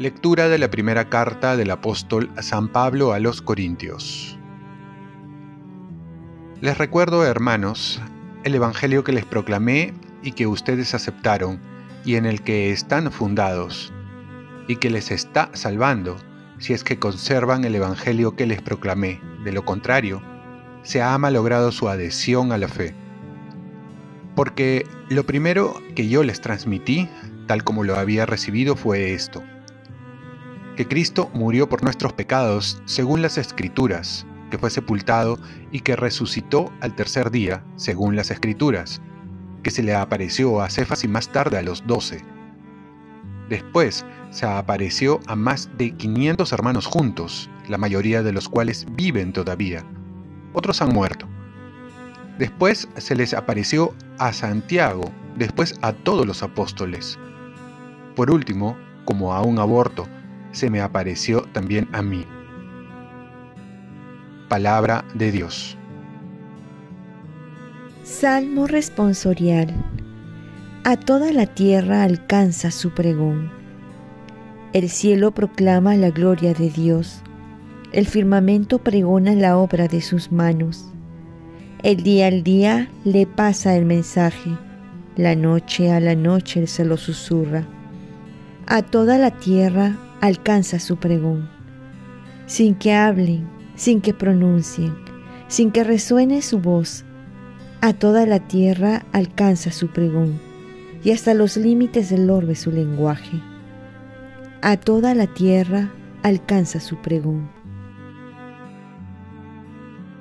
Lectura de la primera carta del apóstol San Pablo a los Corintios. Les recuerdo, hermanos, el Evangelio que les proclamé y que ustedes aceptaron y en el que están fundados, y que les está salvando si es que conservan el Evangelio que les proclamé. De lo contrario, se ha malogrado su adhesión a la fe. Porque lo primero que yo les transmití, tal como lo había recibido, fue esto que Cristo murió por nuestros pecados según las Escrituras, que fue sepultado y que resucitó al tercer día según las Escrituras, que se le apareció a Cefas y más tarde a los doce. Después se apareció a más de 500 hermanos juntos, la mayoría de los cuales viven todavía. Otros han muerto. Después se les apareció a Santiago, después a todos los apóstoles. Por último, como a un aborto, se me apareció también a mí. Palabra de Dios. Salmo responsorial. A toda la tierra alcanza su pregón. El cielo proclama la gloria de Dios. El firmamento pregona la obra de sus manos. El día al día le pasa el mensaje. La noche a la noche se lo susurra. A toda la tierra alcanza su pregón, sin que hablen, sin que pronuncien, sin que resuene su voz. A toda la tierra alcanza su pregón, y hasta los límites del orbe su lenguaje. A toda la tierra alcanza su pregón.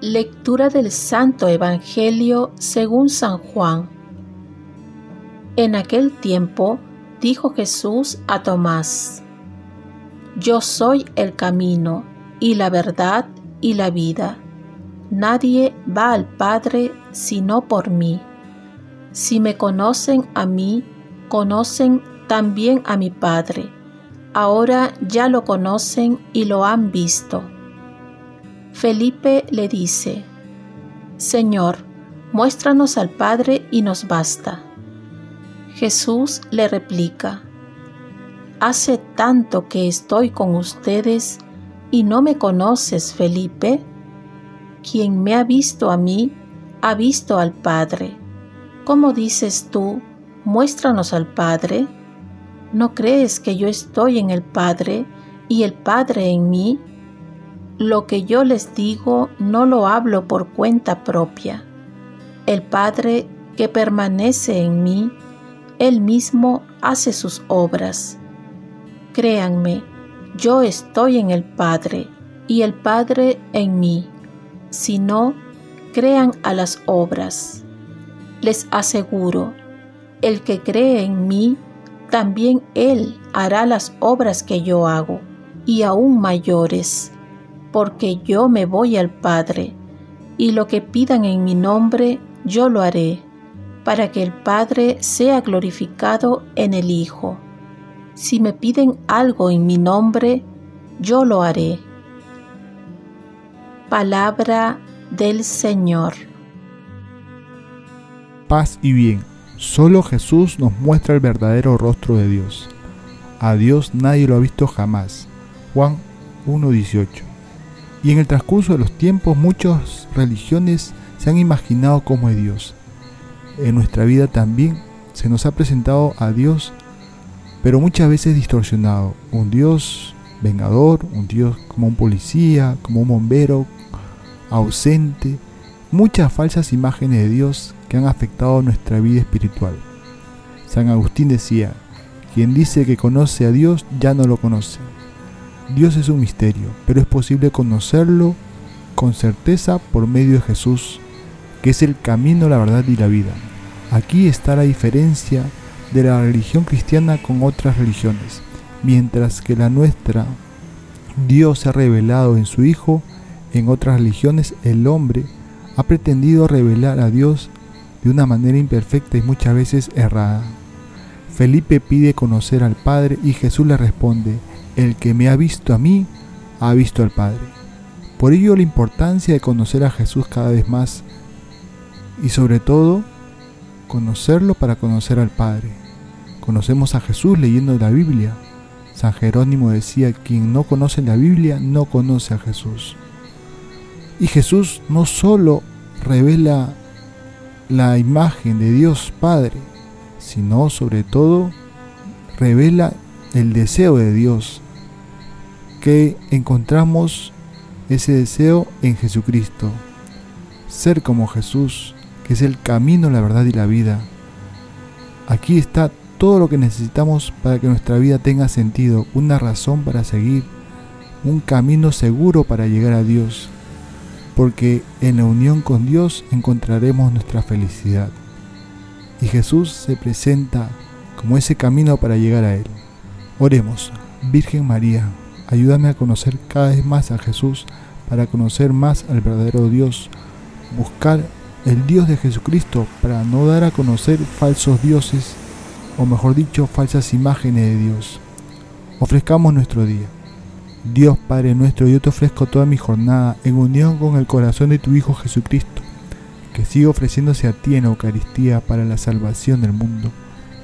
Lectura del Santo Evangelio según San Juan. En aquel tiempo dijo Jesús a Tomás, yo soy el camino y la verdad y la vida. Nadie va al Padre sino por mí. Si me conocen a mí, conocen también a mi Padre. Ahora ya lo conocen y lo han visto. Felipe le dice, Señor, muéstranos al Padre y nos basta. Jesús le replica, Hace tanto que estoy con ustedes y no me conoces, Felipe. Quien me ha visto a mí, ha visto al Padre. ¿Cómo dices tú, muéstranos al Padre? ¿No crees que yo estoy en el Padre y el Padre en mí? Lo que yo les digo no lo hablo por cuenta propia. El Padre que permanece en mí, Él mismo hace sus obras Créanme, yo estoy en el Padre y el Padre en mí. Si no, crean a las obras. Les aseguro, el que cree en mí, también él hará las obras que yo hago, y aún mayores, porque yo me voy al Padre, y lo que pidan en mi nombre, yo lo haré, para que el Padre sea glorificado en el Hijo. Si me piden algo en mi nombre, yo lo haré. Palabra del Señor. Paz y bien. Solo Jesús nos muestra el verdadero rostro de Dios. A Dios nadie lo ha visto jamás. Juan 1.18. Y en el transcurso de los tiempos muchas religiones se han imaginado como es Dios. En nuestra vida también se nos ha presentado a Dios pero muchas veces distorsionado. Un Dios vengador, un Dios como un policía, como un bombero, ausente, muchas falsas imágenes de Dios que han afectado nuestra vida espiritual. San Agustín decía, quien dice que conoce a Dios ya no lo conoce. Dios es un misterio, pero es posible conocerlo con certeza por medio de Jesús, que es el camino, la verdad y la vida. Aquí está la diferencia de la religión cristiana con otras religiones, mientras que la nuestra, Dios se ha revelado en su Hijo, en otras religiones el hombre ha pretendido revelar a Dios de una manera imperfecta y muchas veces errada. Felipe pide conocer al Padre y Jesús le responde, el que me ha visto a mí, ha visto al Padre. Por ello la importancia de conocer a Jesús cada vez más y sobre todo conocerlo para conocer al Padre. Conocemos a Jesús leyendo la Biblia. San Jerónimo decía, quien no conoce la Biblia no conoce a Jesús. Y Jesús no solo revela la imagen de Dios Padre, sino sobre todo revela el deseo de Dios, que encontramos ese deseo en Jesucristo, ser como Jesús, que es el camino, la verdad y la vida. Aquí está todo lo que necesitamos para que nuestra vida tenga sentido, una razón para seguir, un camino seguro para llegar a Dios, porque en la unión con Dios encontraremos nuestra felicidad. Y Jesús se presenta como ese camino para llegar a Él. Oremos, Virgen María, ayúdame a conocer cada vez más a Jesús, para conocer más al verdadero Dios, buscar el Dios de Jesucristo para no dar a conocer falsos dioses, o mejor dicho, falsas imágenes de Dios. Ofrezcamos nuestro día. Dios Padre nuestro, yo te ofrezco toda mi jornada en unión con el corazón de tu Hijo Jesucristo, que sigue ofreciéndose a ti en Eucaristía para la salvación del mundo.